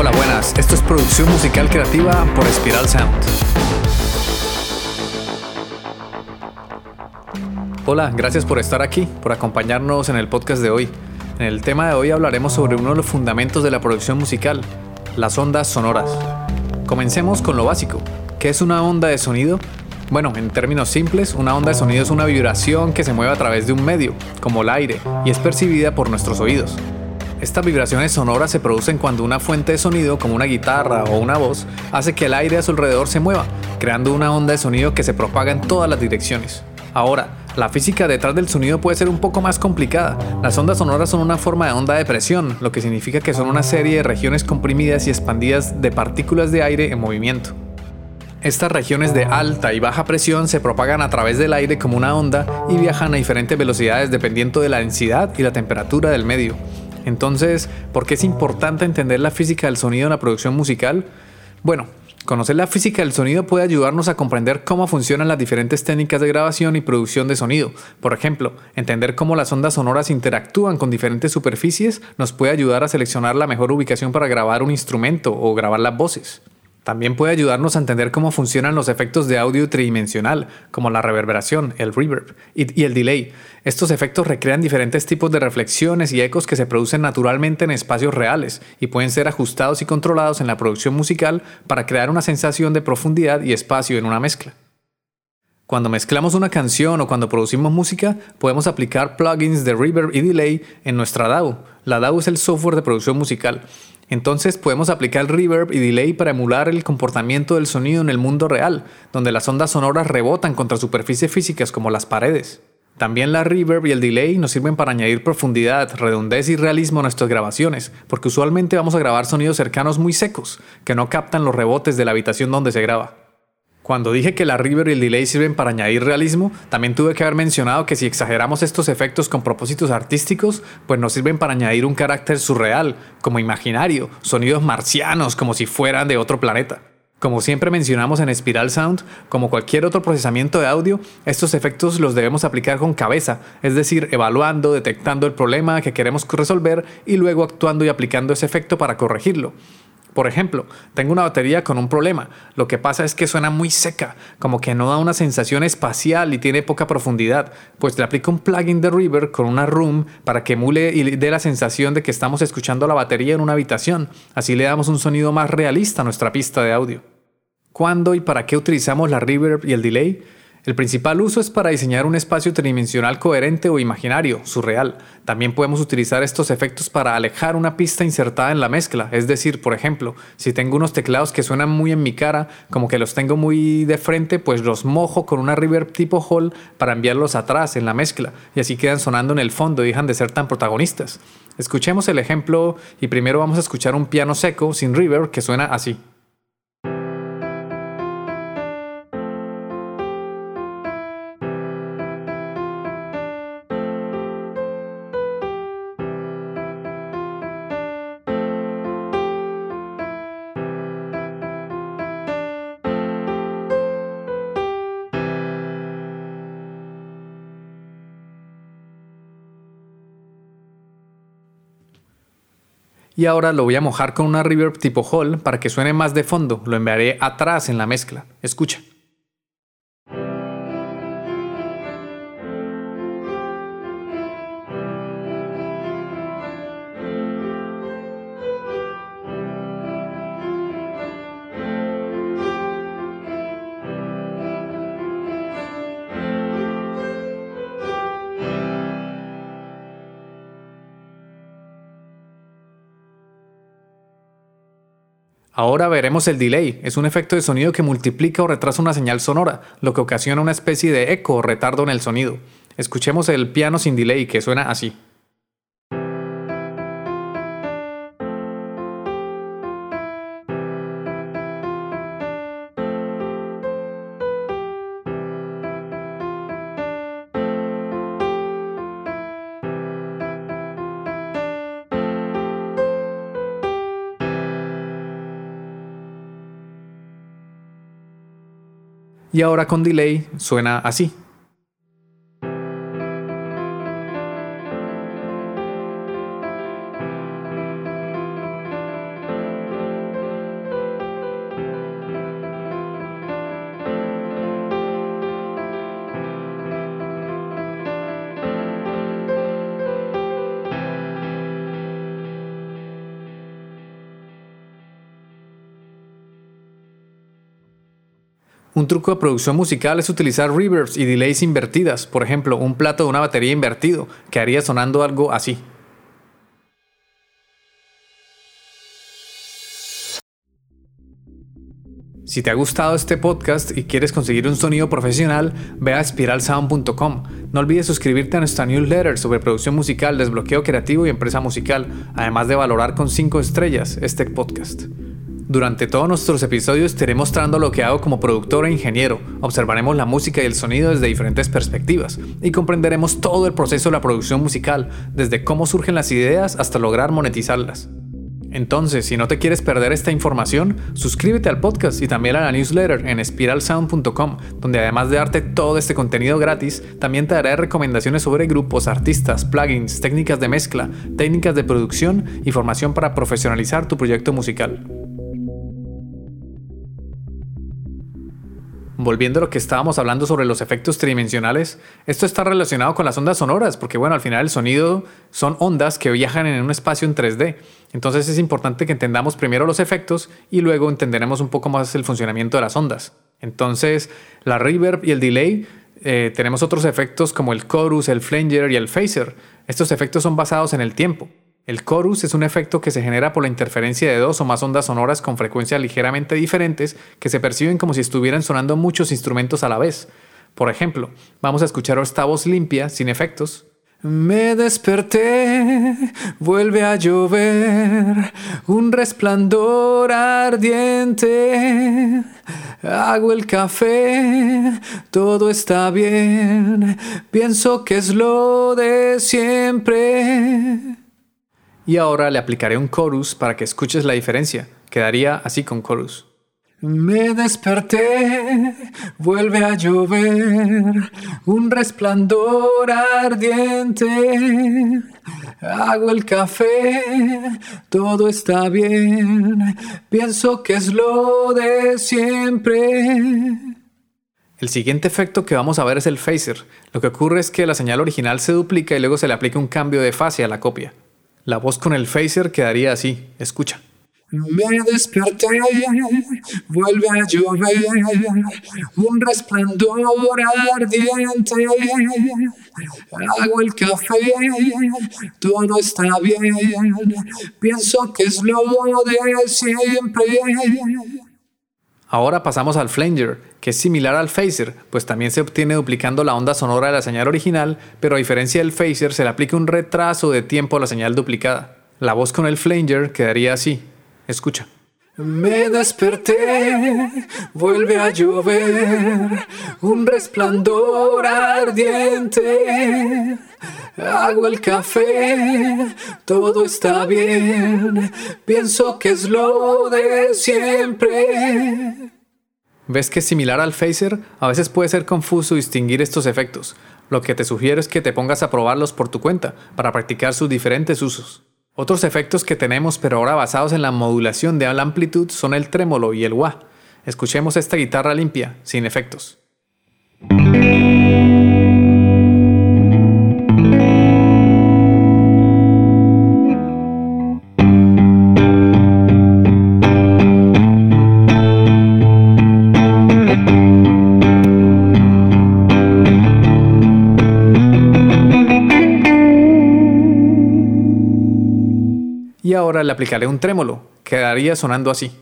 Hola, buenas. Esto es producción musical creativa por Spiral Sound. Hola, gracias por estar aquí, por acompañarnos en el podcast de hoy. En el tema de hoy hablaremos sobre uno de los fundamentos de la producción musical, las ondas sonoras. Comencemos con lo básico. ¿Qué es una onda de sonido? Bueno, en términos simples, una onda de sonido es una vibración que se mueve a través de un medio, como el aire, y es percibida por nuestros oídos. Estas vibraciones sonoras se producen cuando una fuente de sonido, como una guitarra o una voz, hace que el aire a su alrededor se mueva, creando una onda de sonido que se propaga en todas las direcciones. Ahora, la física detrás del sonido puede ser un poco más complicada. Las ondas sonoras son una forma de onda de presión, lo que significa que son una serie de regiones comprimidas y expandidas de partículas de aire en movimiento. Estas regiones de alta y baja presión se propagan a través del aire como una onda y viajan a diferentes velocidades dependiendo de la densidad y la temperatura del medio. Entonces, ¿por qué es importante entender la física del sonido en la producción musical? Bueno, conocer la física del sonido puede ayudarnos a comprender cómo funcionan las diferentes técnicas de grabación y producción de sonido. Por ejemplo, entender cómo las ondas sonoras interactúan con diferentes superficies nos puede ayudar a seleccionar la mejor ubicación para grabar un instrumento o grabar las voces. También puede ayudarnos a entender cómo funcionan los efectos de audio tridimensional, como la reverberación, el reverb y, el delay. Estos efectos recrean diferentes tipos de reflexiones y ecos que se producen naturalmente en espacios reales y pueden ser ajustados y controlados en la producción musical para crear una sensación de profundidad y espacio en una mezcla. Cuando mezclamos una canción o cuando producimos música, podemos aplicar plugins de reverb y delay en nuestra DAW. La DAW es el software de producción musical entonces podemos aplicar reverb y delay para emular el comportamiento del sonido en el mundo real, donde las ondas sonoras rebotan contra superficies físicas como las paredes. También la reverb y el delay nos sirven para añadir profundidad, redondez y realismo a nuestras grabaciones, porque usualmente vamos a grabar sonidos cercanos muy secos, que no captan los rebotes de la habitación donde se graba. Cuando dije que la reverb y el delay sirven para añadir realismo, también tuve que haber mencionado que si exageramos estos efectos con propósitos artísticos, pues nos sirven para añadir un carácter surreal, como imaginario, sonidos marcianos, como si fueran de otro planeta. Como siempre mencionamos en Spiral Sound, como cualquier otro procesamiento de audio, estos efectos los debemos aplicar con cabeza, es decir, evaluando, detectando el problema que queremos resolver y luego actuando y aplicando ese efecto para corregirlo. Por ejemplo, tengo una batería con un problema. Lo que pasa es que suena muy seca, como que no da una sensación espacial y tiene poca profundidad. Pues le aplico un plugin de Reverb con una room para que emule y dé la sensación de que estamos escuchando la batería en una habitación. Así le damos un sonido más realista a nuestra pista de audio. ¿Cuándo y para qué utilizamos la reverb y el delay? El principal uso es para diseñar un espacio tridimensional coherente o imaginario, surreal. También podemos utilizar estos efectos para alejar una pista insertada en la mezcla, es decir, por ejemplo, si tengo unos teclados que suenan muy en mi cara, como que los tengo muy de frente, pues los mojo con una reverb tipo hall para enviarlos atrás en la mezcla y así quedan sonando en el fondo y dejan de ser tan protagonistas. Escuchemos el ejemplo y primero vamos a escuchar un piano seco sin reverb que suena así. Y ahora lo voy a mojar con una reverb tipo Hall para que suene más de fondo. Lo enviaré atrás en la mezcla. Escucha. Ahora veremos el delay. Es un efecto de sonido que multiplica o retrasa una señal sonora, lo que ocasiona una especie de eco o retardo en el sonido. Escuchemos el piano sin delay que suena así. Y ahora con delay suena así. Un truco de producción musical es utilizar reverbs y delays invertidas, por ejemplo, un plato de una batería invertido, que haría sonando algo así. Si te ha gustado este podcast y quieres conseguir un sonido profesional, ve a spiralsound.com. No olvides suscribirte a nuestra newsletter sobre producción musical, desbloqueo creativo y empresa musical, además de valorar con 5 estrellas este podcast. Durante todos nuestros episodios te iré mostrando lo que hago como productor e ingeniero, observaremos la música y el sonido desde diferentes perspectivas y comprenderemos todo el proceso de la producción musical, desde cómo surgen las ideas hasta lograr monetizarlas. Entonces, si no te quieres perder esta información, suscríbete al podcast y también a la newsletter en spiralsound.com, donde además de darte todo este contenido gratis, también te daré recomendaciones sobre grupos, artistas, plugins, técnicas de mezcla, técnicas de producción y formación para profesionalizar tu proyecto musical. Volviendo a lo que estábamos hablando sobre los efectos tridimensionales, esto está relacionado con las ondas sonoras, porque bueno, al final el sonido son ondas que viajan en un espacio en 3D. Entonces es importante que entendamos primero los efectos y luego entenderemos un poco más el funcionamiento de las ondas. Entonces, la reverb y el delay, eh, tenemos otros efectos como el chorus, el flanger y el phaser. Estos efectos son basados en el tiempo. El chorus es un efecto que se genera por la interferencia de dos o más ondas sonoras con frecuencias ligeramente diferentes que se perciben como si estuvieran sonando muchos instrumentos a la vez. Por ejemplo, vamos a escuchar esta voz limpia, sin efectos. Me desperté, vuelve a llover, un resplandor ardiente. Hago el café, todo está bien, pienso que es lo de siempre. Y ahora le aplicaré un chorus para que escuches la diferencia. Quedaría así con chorus. Me desperté, vuelve a llover, un resplandor ardiente. Hago el café, todo está bien, pienso que es lo de siempre. El siguiente efecto que vamos a ver es el phaser. Lo que ocurre es que la señal original se duplica y luego se le aplica un cambio de fase a la copia. La voz con el phaser quedaría así. Escucha. Me vuelve a llover, un resplandor el todo está bien, pienso que es lo. Ahora pasamos al flanger, que es similar al phaser, pues también se obtiene duplicando la onda sonora de la señal original, pero a diferencia del phaser se le aplica un retraso de tiempo a la señal duplicada. La voz con el flanger quedaría así. Escucha. Me desperté, vuelve a llover, un resplandor ardiente. Hago el café, todo está bien, pienso que es lo de siempre. ¿Ves que similar al phaser? A veces puede ser confuso distinguir estos efectos. Lo que te sugiero es que te pongas a probarlos por tu cuenta para practicar sus diferentes usos. Otros efectos que tenemos, pero ahora basados en la modulación de la amplitud, son el trémolo y el wah. Escuchemos esta guitarra limpia, sin efectos. Le aplicaré un trémolo. Quedaría sonando así.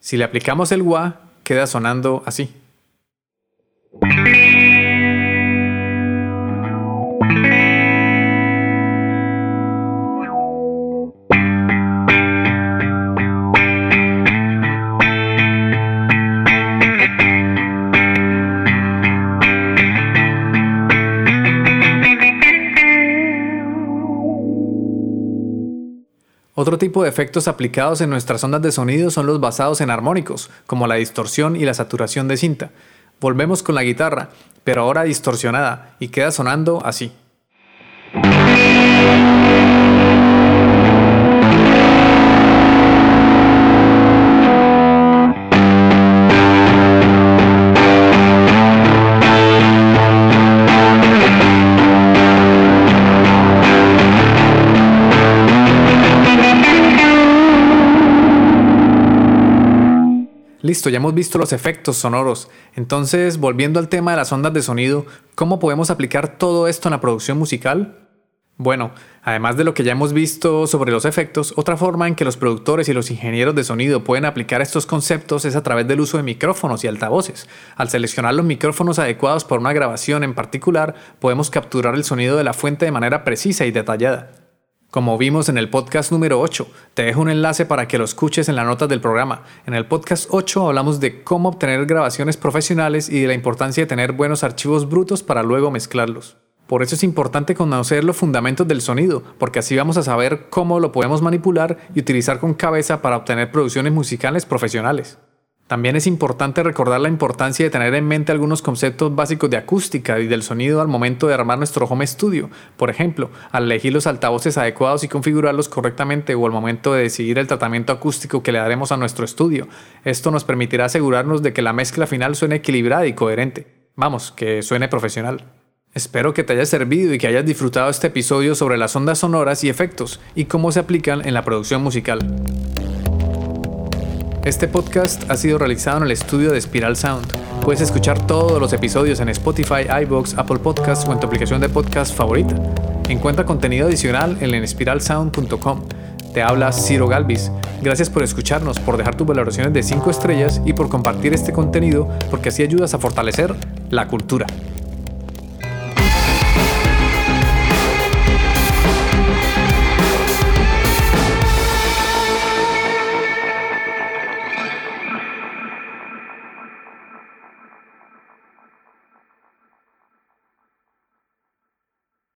Si le aplicamos el wah, queda sonando así. Otro tipo de efectos aplicados en nuestras ondas de sonido son los basados en armónicos, como la distorsión y la saturación de cinta. Volvemos con la guitarra, pero ahora distorsionada, y queda sonando así. Listo, ya hemos visto los efectos sonoros. Entonces, volviendo al tema de las ondas de sonido, ¿cómo podemos aplicar todo esto en la producción musical? Bueno, además de lo que ya hemos visto sobre los efectos, otra forma en que los productores y los ingenieros de sonido pueden aplicar estos conceptos es a través del uso de micrófonos y altavoces. Al seleccionar los micrófonos adecuados para una grabación en particular, podemos capturar el sonido de la fuente de manera precisa y detallada. Como vimos en el podcast número 8, te dejo un enlace para que lo escuches en las notas del programa. En el podcast 8 hablamos de cómo obtener grabaciones profesionales y de la importancia de tener buenos archivos brutos para luego mezclarlos. Por eso es importante conocer los fundamentos del sonido, porque así vamos a saber cómo lo podemos manipular y utilizar con cabeza para obtener producciones musicales profesionales. También es importante recordar la importancia de tener en mente algunos conceptos básicos de acústica y del sonido al momento de armar nuestro home studio. Por ejemplo, al elegir los altavoces adecuados y configurarlos correctamente o al momento de decidir el tratamiento acústico que le daremos a nuestro estudio. Esto nos permitirá asegurarnos de que la mezcla final suene equilibrada y coherente. Vamos, que suene profesional. Espero que te haya servido y que hayas disfrutado este episodio sobre las ondas sonoras y efectos y cómo se aplican en la producción musical. Este podcast ha sido realizado en el estudio de Spiral Sound. Puedes escuchar todos los episodios en Spotify, iBox, Apple Podcasts o en tu aplicación de podcast favorita. Encuentra contenido adicional en espiralsound.com. Te habla Ciro Galvis. Gracias por escucharnos, por dejar tus valoraciones de 5 estrellas y por compartir este contenido porque así ayudas a fortalecer la cultura.